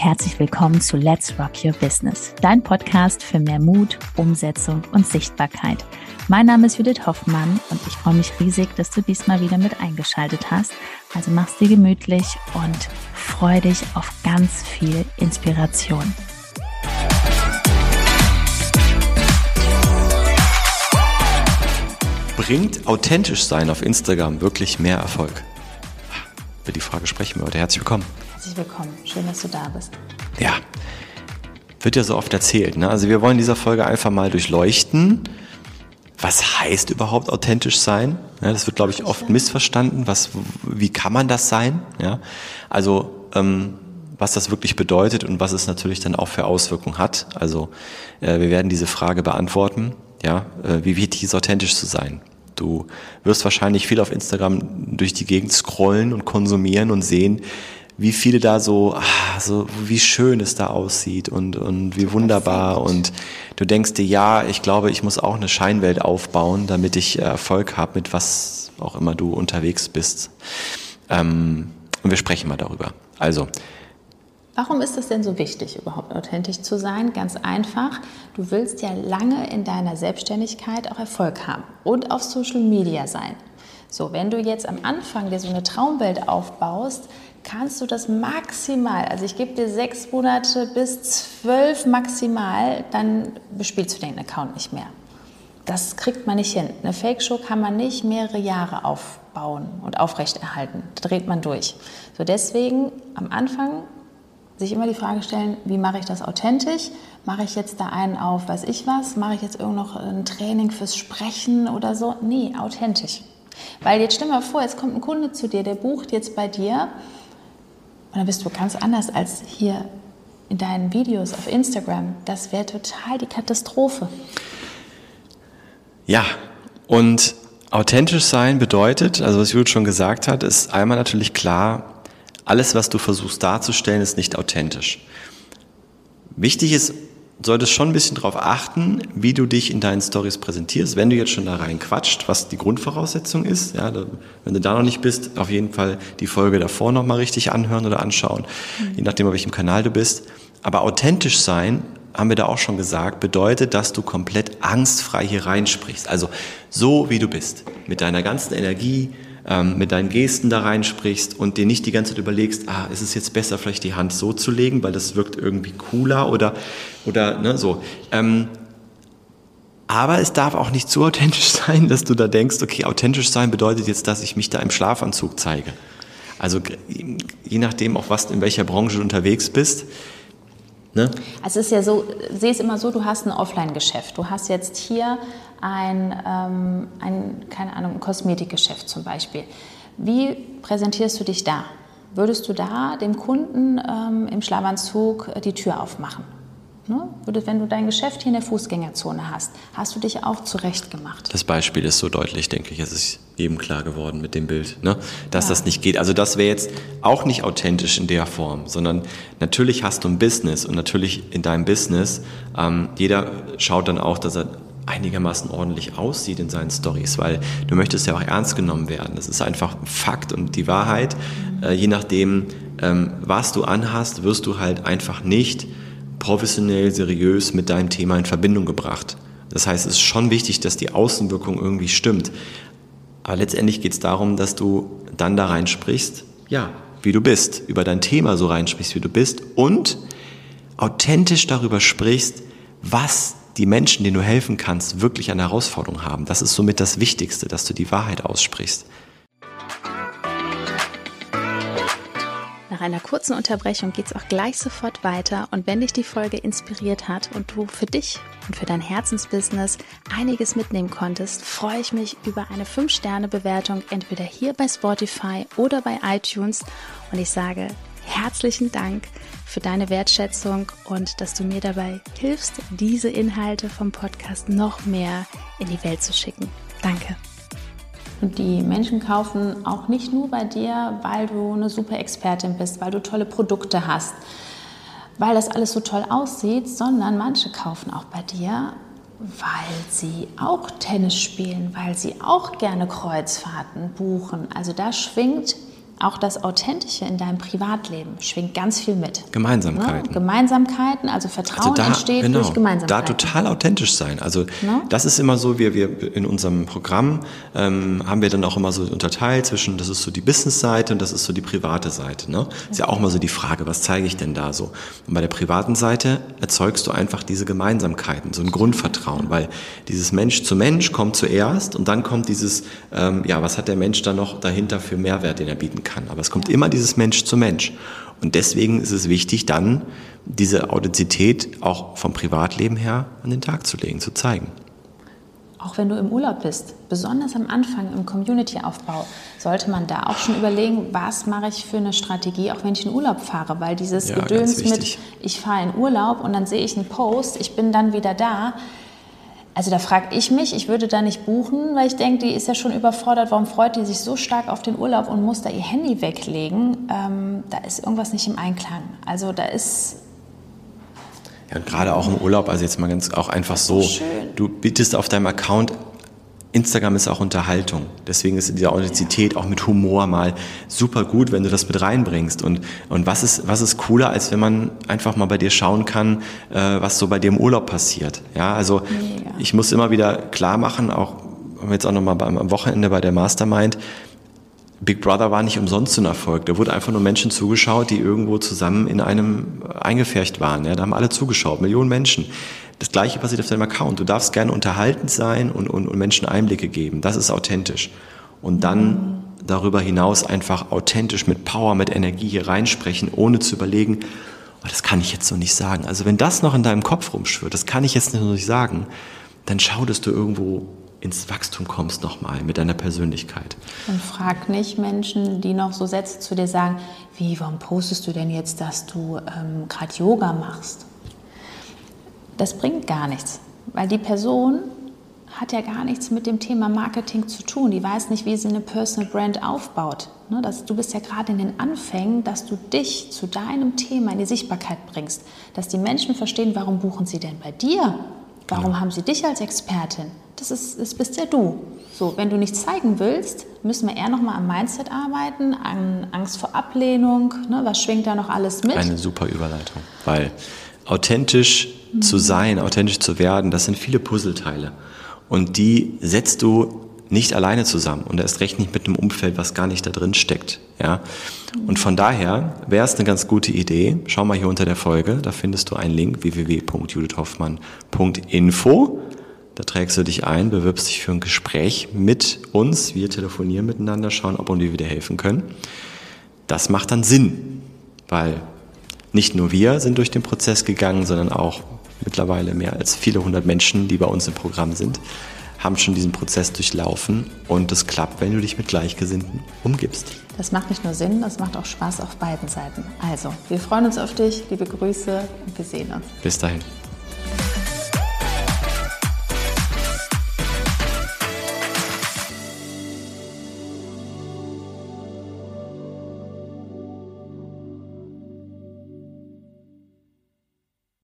herzlich willkommen zu Let's Rock Your Business, dein Podcast für mehr Mut, Umsetzung und Sichtbarkeit. Mein Name ist Judith Hoffmann und ich freue mich riesig, dass du diesmal wieder mit eingeschaltet hast. Also mach's dir gemütlich und freu dich auf ganz viel Inspiration. Bringt authentisch sein auf Instagram wirklich mehr Erfolg? Über die Frage sprechen wir heute. Herzlich willkommen. Herzlich willkommen. Schön, dass du da bist. Ja, wird ja so oft erzählt. Ne? Also wir wollen in dieser Folge einfach mal durchleuchten, was heißt überhaupt authentisch sein? Ja, das wird, glaube ich, oft missverstanden. Was, wie kann man das sein? Ja, also ähm, was das wirklich bedeutet und was es natürlich dann auch für Auswirkungen hat. Also äh, wir werden diese Frage beantworten. Ja, äh, wie wichtig ist authentisch zu sein? Du wirst wahrscheinlich viel auf Instagram durch die Gegend scrollen und konsumieren und sehen, wie viele da so, ah, so wie schön es da aussieht und, und wie wunderbar. Und du denkst dir, ja, ich glaube, ich muss auch eine Scheinwelt aufbauen, damit ich Erfolg habe mit was auch immer du unterwegs bist. Ähm, und wir sprechen mal darüber. Also, Warum ist es denn so wichtig, überhaupt authentisch zu sein? Ganz einfach, du willst ja lange in deiner Selbstständigkeit auch Erfolg haben und auf Social Media sein. So, wenn du jetzt am Anfang dir so eine Traumwelt aufbaust, kannst du das maximal, also ich gebe dir sechs Monate bis zwölf maximal, dann bespielst du den Account nicht mehr. Das kriegt man nicht hin. Eine Fake-Show kann man nicht mehrere Jahre aufbauen und aufrechterhalten. Da dreht man durch. So deswegen am Anfang sich immer die Frage stellen, wie mache ich das authentisch? Mache ich jetzt da einen auf, weiß ich was? Mache ich jetzt irgend noch ein Training fürs Sprechen oder so? Nee, authentisch. Weil jetzt stell mal vor, jetzt kommt ein Kunde zu dir, der bucht jetzt bei dir und dann bist du ganz anders als hier in deinen Videos auf Instagram. Das wäre total die Katastrophe. Ja, und authentisch sein bedeutet, also was Judith schon gesagt hat, ist einmal natürlich klar, alles, was du versuchst darzustellen, ist nicht authentisch. Wichtig ist, solltest schon ein bisschen darauf achten, wie du dich in deinen Stories präsentierst. Wenn du jetzt schon da rein quatscht, was die Grundvoraussetzung ist, ja, da, wenn du da noch nicht bist, auf jeden Fall die Folge davor nochmal richtig anhören oder anschauen, mhm. je nachdem, auf welchem Kanal du bist. Aber authentisch sein, haben wir da auch schon gesagt, bedeutet, dass du komplett angstfrei hier reinsprichst. Also so, wie du bist, mit deiner ganzen Energie, ähm, mit deinen Gesten da reinsprichst und dir nicht die ganze Zeit überlegst, ah, ist es jetzt besser, vielleicht die Hand so zu legen, weil das wirkt irgendwie cooler oder, oder ne, so. Ähm, aber es darf auch nicht zu authentisch sein, dass du da denkst, okay, authentisch sein bedeutet jetzt, dass ich mich da im Schlafanzug zeige. Also je nachdem, auch was in welcher Branche du unterwegs bist, Ne? Also es ist ja so, sehe es immer so, du hast ein Offline-Geschäft. Du hast jetzt hier ein, ähm, ein, keine Ahnung, ein Kosmetikgeschäft zum Beispiel. Wie präsentierst du dich da? Würdest du da dem Kunden ähm, im Schlafanzug die Tür aufmachen? Ne? Wenn du dein Geschäft hier in der Fußgängerzone hast, hast du dich auch zurecht gemacht. Das Beispiel ist so deutlich, denke ich. Es ist jedem klar geworden mit dem Bild, ne? dass ja. das nicht geht. Also das wäre jetzt auch nicht authentisch in der Form, sondern natürlich hast du ein Business und natürlich in deinem Business, ähm, jeder schaut dann auch, dass er einigermaßen ordentlich aussieht in seinen Stories, weil du möchtest ja auch ernst genommen werden. Das ist einfach ein Fakt und die Wahrheit. Äh, je nachdem, ähm, was du anhast, wirst du halt einfach nicht professionell, seriös mit deinem Thema in Verbindung gebracht. Das heißt, es ist schon wichtig, dass die Außenwirkung irgendwie stimmt. Aber letztendlich geht es darum, dass du dann da reinsprichst, ja, wie du bist, über dein Thema so reinsprichst, wie du bist und authentisch darüber sprichst, was die Menschen, denen du helfen kannst, wirklich an Herausforderungen haben. Das ist somit das Wichtigste, dass du die Wahrheit aussprichst. Nach einer kurzen Unterbrechung geht es auch gleich sofort weiter und wenn dich die Folge inspiriert hat und du für dich und für dein Herzensbusiness einiges mitnehmen konntest, freue ich mich über eine 5-Sterne-Bewertung entweder hier bei Spotify oder bei iTunes und ich sage herzlichen Dank für deine Wertschätzung und dass du mir dabei hilfst, diese Inhalte vom Podcast noch mehr in die Welt zu schicken. Danke. Und die Menschen kaufen auch nicht nur bei dir, weil du eine super Expertin bist, weil du tolle Produkte hast, weil das alles so toll aussieht, sondern manche kaufen auch bei dir, weil sie auch Tennis spielen, weil sie auch gerne Kreuzfahrten buchen. Also da schwingt auch das Authentische in deinem Privatleben schwingt ganz viel mit. Gemeinsamkeiten. Ne? Gemeinsamkeiten, also Vertrauen also da, entsteht genau, durch Gemeinsamkeiten. Da total authentisch sein. Also ne? das ist immer so, wir, wir in unserem Programm ähm, haben wir dann auch immer so unterteilt zwischen, das ist so die Business-Seite und das ist so die private Seite. Ne? Ist ja auch mal so die Frage, was zeige ich denn da so? Und bei der privaten Seite erzeugst du einfach diese Gemeinsamkeiten, so ein Grundvertrauen, weil dieses Mensch zu Mensch kommt zuerst und dann kommt dieses, ähm, ja, was hat der Mensch da noch dahinter für Mehrwert, den er bieten kann? Kann. Aber es kommt immer dieses Mensch zu Mensch. Und deswegen ist es wichtig, dann diese Authentizität auch vom Privatleben her an den Tag zu legen, zu zeigen. Auch wenn du im Urlaub bist, besonders am Anfang im Community-Aufbau, sollte man da auch schon überlegen, was mache ich für eine Strategie, auch wenn ich in Urlaub fahre, weil dieses ja, Gedöns mit, ich fahre in Urlaub und dann sehe ich einen Post, ich bin dann wieder da, also da frage ich mich, ich würde da nicht buchen, weil ich denke, die ist ja schon überfordert. Warum freut die sich so stark auf den Urlaub und muss da ihr Handy weglegen? Ähm, da ist irgendwas nicht im Einklang. Also da ist ja, und gerade auch im Urlaub, also jetzt mal ganz auch einfach so, Schön. du bietest auf deinem Account Instagram ist auch Unterhaltung. Deswegen ist diese Authentizität auch mit Humor mal super gut, wenn du das mit reinbringst. Und, und was, ist, was ist cooler, als wenn man einfach mal bei dir schauen kann, äh, was so bei dir im Urlaub passiert. Ja, also Mega. ich muss immer wieder klar machen, auch jetzt auch nochmal am Wochenende bei der Mastermind, Big Brother war nicht umsonst ein Erfolg. Da wurde einfach nur Menschen zugeschaut, die irgendwo zusammen in einem eingefärcht waren. Ja, da haben alle zugeschaut, Millionen Menschen. Das gleiche passiert auf deinem Account. Du darfst gerne unterhaltend sein und, und, und Menschen Einblicke geben. Das ist authentisch. Und dann darüber hinaus einfach authentisch mit Power, mit Energie hier reinsprechen, ohne zu überlegen, oh, das kann ich jetzt so nicht sagen. Also wenn das noch in deinem Kopf rumschwirrt, das kann ich jetzt noch nicht sagen, dann schau, dass du irgendwo ins Wachstum kommst nochmal mit deiner Persönlichkeit. Und frag nicht Menschen, die noch so Sätze zu dir sagen, wie, warum postest du denn jetzt, dass du ähm, gerade Yoga machst? Das bringt gar nichts, weil die Person hat ja gar nichts mit dem Thema Marketing zu tun. Die weiß nicht, wie sie eine Personal Brand aufbaut. Ne, du bist ja gerade in den Anfängen, dass du dich zu deinem Thema in die Sichtbarkeit bringst. Dass die Menschen verstehen, warum buchen sie denn bei dir? Warum genau. haben sie dich als Expertin? Das, ist, das bist ja du. So, wenn du nichts zeigen willst, müssen wir eher noch mal am Mindset arbeiten, an Angst vor Ablehnung. Ne, was schwingt da noch alles mit? Eine super Überleitung, weil authentisch mhm. zu sein, authentisch zu werden, das sind viele Puzzleteile. Und die setzt du nicht alleine zusammen und erst recht nicht mit einem Umfeld, was gar nicht da drin steckt. Ja? Und von daher wäre es eine ganz gute Idee, schau mal hier unter der Folge, da findest du einen Link www.judithhoffmann.info. Da trägst du dich ein, bewirbst dich für ein Gespräch mit uns. Wir telefonieren miteinander, schauen, ob und wie wir dir helfen können. Das macht dann Sinn, weil nicht nur wir sind durch den Prozess gegangen, sondern auch mittlerweile mehr als viele hundert Menschen, die bei uns im Programm sind, haben schon diesen Prozess durchlaufen und es klappt, wenn du dich mit Gleichgesinnten umgibst. Das macht nicht nur Sinn, das macht auch Spaß auf beiden Seiten. Also, wir freuen uns auf dich, liebe Grüße und wir sehen uns. Bis dahin.